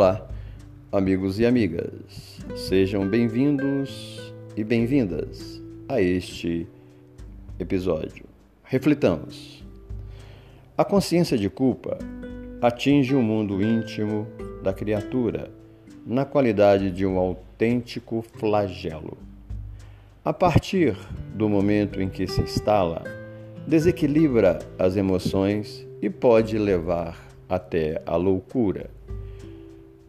Olá, amigos e amigas, sejam bem-vindos e bem-vindas a este episódio. Reflitamos. A consciência de culpa atinge o mundo íntimo da criatura na qualidade de um autêntico flagelo. A partir do momento em que se instala, desequilibra as emoções e pode levar até a loucura.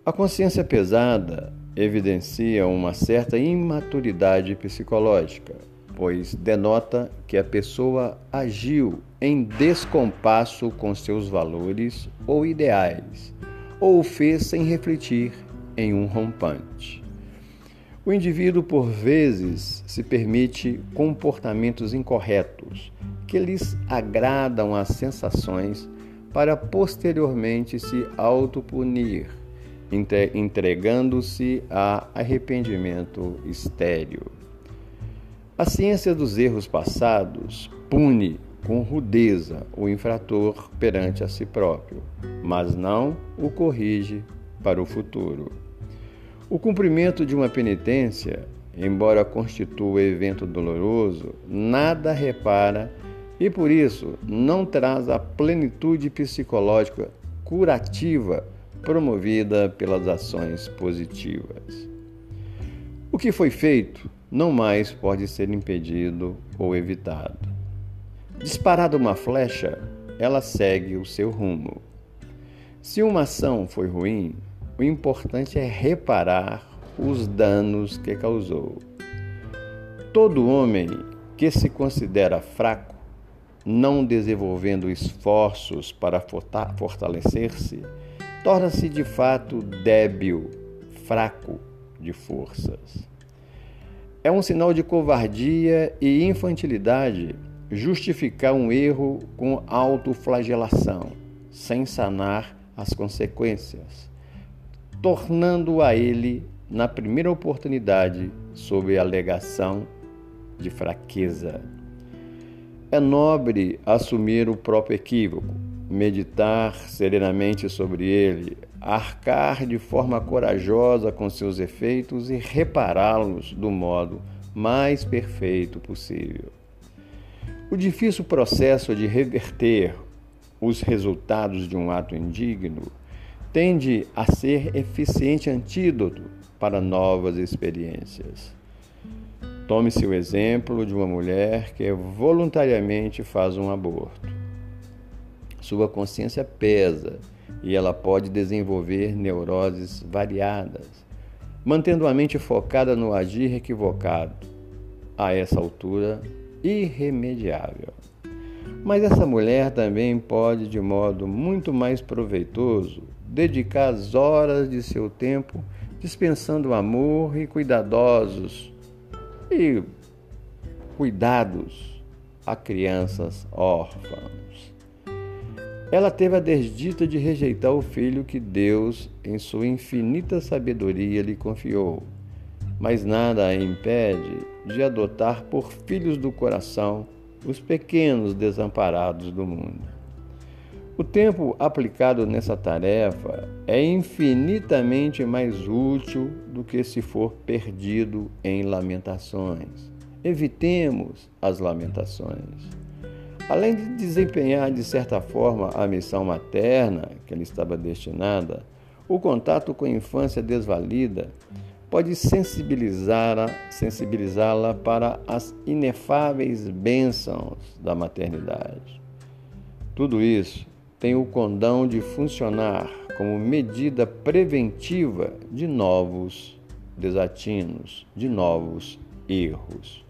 A consciência pesada evidencia uma certa imaturidade psicológica, pois denota que a pessoa agiu em descompasso com seus valores ou ideais, ou o fez sem refletir em um rompante. O indivíduo, por vezes, se permite comportamentos incorretos que lhes agradam as sensações para posteriormente se autopunir entregando-se a arrependimento estéril. A ciência dos erros passados pune com rudeza o infrator perante a si próprio, mas não o corrige para o futuro. O cumprimento de uma penitência, embora constitua evento doloroso, nada repara e por isso não traz a plenitude psicológica curativa promovida pelas ações positivas. O que foi feito não mais pode ser impedido ou evitado. Disparada uma flecha, ela segue o seu rumo. Se uma ação foi ruim, o importante é reparar os danos que causou. Todo homem que se considera fraco, não desenvolvendo esforços para fortalecer-se, torna-se de fato débil, fraco de forças. É um sinal de covardia e infantilidade justificar um erro com autoflagelação, sem sanar as consequências, tornando a ele, na primeira oportunidade, sob alegação de fraqueza. É nobre assumir o próprio equívoco, meditar serenamente sobre ele, arcar de forma corajosa com seus efeitos e repará-los do modo mais perfeito possível. O difícil processo de reverter os resultados de um ato indigno tende a ser eficiente antídoto para novas experiências. Tome-se o exemplo de uma mulher que voluntariamente faz um aborto sua consciência pesa e ela pode desenvolver neuroses variadas, mantendo a mente focada no agir equivocado, a essa altura irremediável. Mas essa mulher também pode, de modo muito mais proveitoso, dedicar as horas de seu tempo dispensando amor e cuidadosos e cuidados a crianças órfãs. Ela teve a desdita de rejeitar o filho que Deus, em sua infinita sabedoria, lhe confiou, mas nada a impede de adotar por filhos do coração os pequenos desamparados do mundo. O tempo aplicado nessa tarefa é infinitamente mais útil do que se for perdido em lamentações. Evitemos as lamentações. Além de desempenhar de certa forma a missão materna que ela estava destinada, o contato com a infância desvalida pode sensibilizá-la sensibilizá para as inefáveis bênçãos da maternidade. Tudo isso tem o condão de funcionar como medida preventiva de novos desatinos, de novos erros.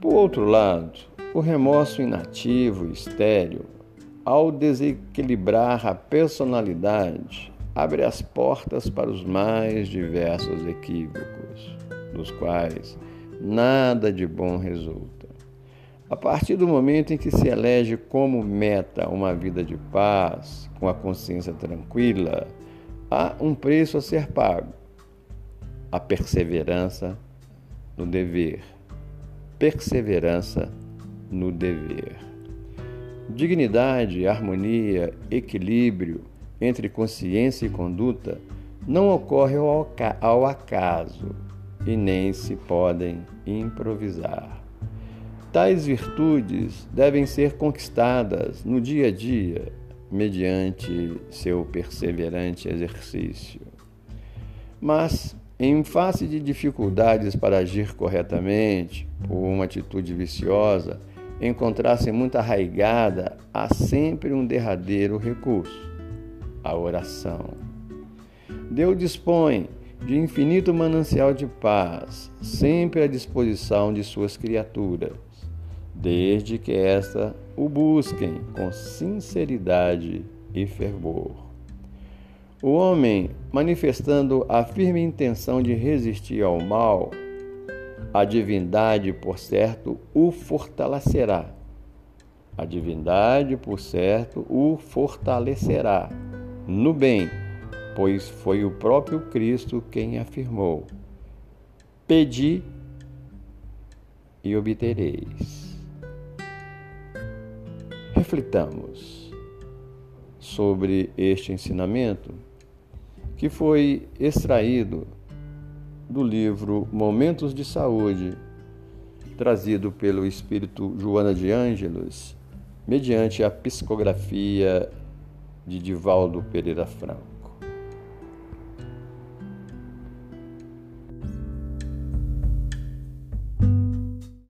Por outro lado, o remorso inativo e estéril, ao desequilibrar a personalidade, abre as portas para os mais diversos equívocos, dos quais nada de bom resulta. A partir do momento em que se elege como meta uma vida de paz, com a consciência tranquila, há um preço a ser pago: a perseverança no dever. Perseverança no dever. Dignidade, harmonia, equilíbrio entre consciência e conduta não ocorre ao acaso e nem se podem improvisar. Tais virtudes devem ser conquistadas no dia a dia, mediante seu perseverante exercício. Mas, em face de dificuldades para agir corretamente, por uma atitude viciosa, encontrar-se muito arraigada, há sempre um derradeiro recurso: a oração. Deus dispõe de infinito manancial de paz, sempre à disposição de suas criaturas, desde que esta o busquem com sinceridade e fervor. O homem, manifestando a firme intenção de resistir ao mal, a divindade, por certo, o fortalecerá. A divindade, por certo, o fortalecerá no bem, pois foi o próprio Cristo quem afirmou: Pedi e obtereis. Reflitamos sobre este ensinamento que foi extraído do livro Momentos de Saúde, trazido pelo espírito Joana de Ângelos, mediante a psicografia de Divaldo Pereira Franco.